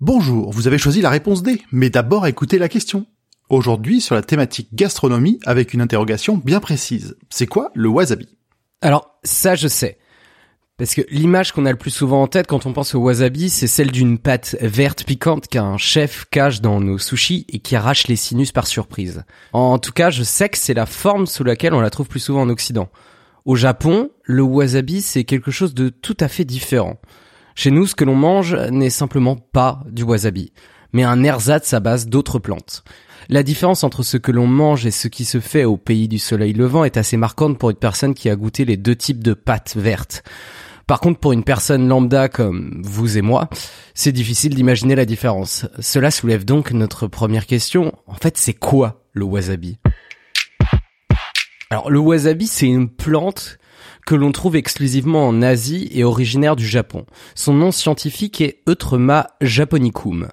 Bonjour, vous avez choisi la réponse D, mais d'abord écoutez la question. Aujourd'hui sur la thématique gastronomie avec une interrogation bien précise. C'est quoi le wasabi? Alors, ça je sais. Parce que l'image qu'on a le plus souvent en tête quand on pense au wasabi, c'est celle d'une pâte verte piquante qu'un chef cache dans nos sushis et qui arrache les sinus par surprise. En tout cas, je sais que c'est la forme sous laquelle on la trouve plus souvent en Occident. Au Japon, le wasabi, c'est quelque chose de tout à fait différent. Chez nous, ce que l'on mange n'est simplement pas du wasabi, mais un ersatz à base d'autres plantes. La différence entre ce que l'on mange et ce qui se fait au pays du soleil levant est assez marquante pour une personne qui a goûté les deux types de pâtes vertes. Par contre, pour une personne lambda comme vous et moi, c'est difficile d'imaginer la différence. Cela soulève donc notre première question. En fait, c'est quoi le wasabi? Alors, le wasabi, c'est une plante que l'on trouve exclusivement en Asie et originaire du Japon. Son nom scientifique est Eutrema japonicum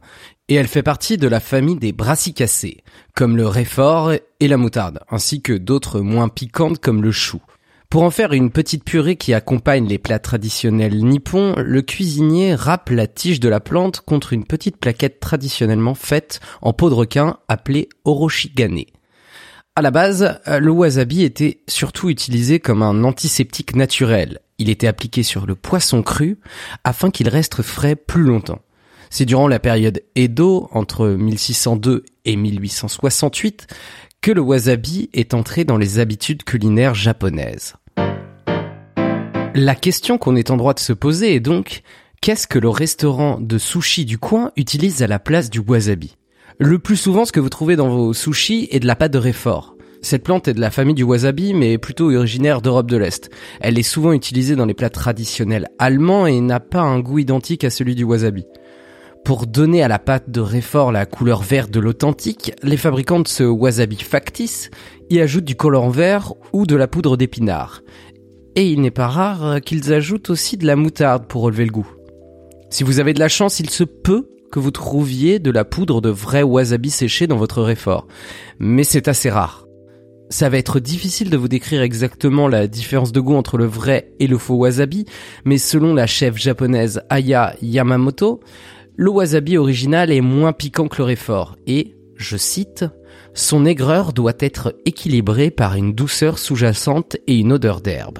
et elle fait partie de la famille des brassicacées, comme le réfort et la moutarde, ainsi que d'autres moins piquantes comme le chou. Pour en faire une petite purée qui accompagne les plats traditionnels nippons, le cuisinier râpe la tige de la plante contre une petite plaquette traditionnellement faite en peau de requin appelée oroshigane. À la base, le wasabi était surtout utilisé comme un antiseptique naturel. Il était appliqué sur le poisson cru afin qu'il reste frais plus longtemps. C'est durant la période Edo, entre 1602 et 1868, que le wasabi est entré dans les habitudes culinaires japonaises. La question qu'on est en droit de se poser est donc, qu'est-ce que le restaurant de sushi du coin utilise à la place du wasabi? Le plus souvent, ce que vous trouvez dans vos sushis est de la pâte de réfort. Cette plante est de la famille du wasabi, mais plutôt originaire d'Europe de l'Est. Elle est souvent utilisée dans les plats traditionnels allemands et n'a pas un goût identique à celui du wasabi. Pour donner à la pâte de réfort la couleur verte de l'authentique, les fabricants de ce wasabi factice y ajoutent du colorant vert ou de la poudre d'épinard. Et il n'est pas rare qu'ils ajoutent aussi de la moutarde pour relever le goût. Si vous avez de la chance, il se peut que vous trouviez de la poudre de vrai wasabi séché dans votre réfort. Mais c'est assez rare. Ça va être difficile de vous décrire exactement la différence de goût entre le vrai et le faux wasabi, mais selon la chef japonaise Aya Yamamoto, le wasabi original est moins piquant que le réfort et, je cite, son aigreur doit être équilibrée par une douceur sous-jacente et une odeur d'herbe.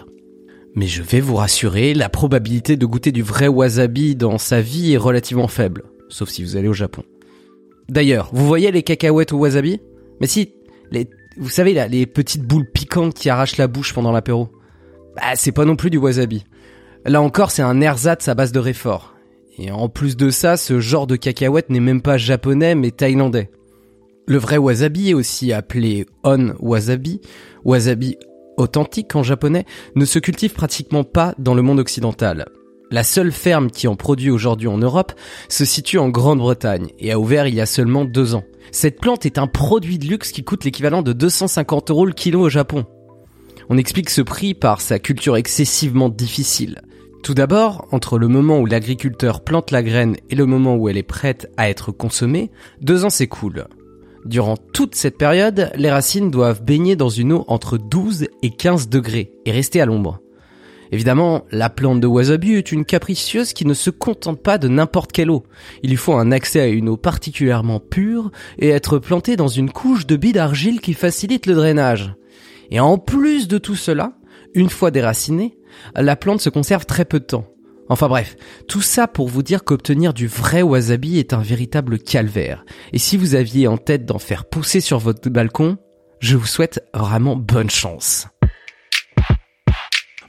Mais je vais vous rassurer, la probabilité de goûter du vrai wasabi dans sa vie est relativement faible, sauf si vous allez au Japon. D'ailleurs, vous voyez les cacahuètes au wasabi? Mais si, les, vous savez là, les petites boules piquantes qui arrachent la bouche pendant l'apéro. Bah, c'est pas non plus du wasabi. Là encore, c'est un ersatz à base de réfort. Et en plus de ça, ce genre de cacahuète n'est même pas japonais mais thaïlandais. Le vrai wasabi aussi appelé on wasabi, wasabi authentique en japonais, ne se cultive pratiquement pas dans le monde occidental. La seule ferme qui en produit aujourd'hui en Europe se situe en Grande-Bretagne et a ouvert il y a seulement deux ans. Cette plante est un produit de luxe qui coûte l'équivalent de 250 euros le kilo au Japon. On explique ce prix par sa culture excessivement difficile. Tout d'abord, entre le moment où l'agriculteur plante la graine et le moment où elle est prête à être consommée, deux ans s'écoulent. Durant toute cette période, les racines doivent baigner dans une eau entre 12 et 15 degrés et rester à l'ombre. Évidemment, la plante de wasabi est une capricieuse qui ne se contente pas de n'importe quelle eau. Il lui faut un accès à une eau particulièrement pure et être plantée dans une couche de billes d'argile qui facilite le drainage. Et en plus de tout cela, une fois déracinée, la plante se conserve très peu de temps. Enfin bref, tout ça pour vous dire qu'obtenir du vrai wasabi est un véritable calvaire. Et si vous aviez en tête d'en faire pousser sur votre balcon, je vous souhaite vraiment bonne chance.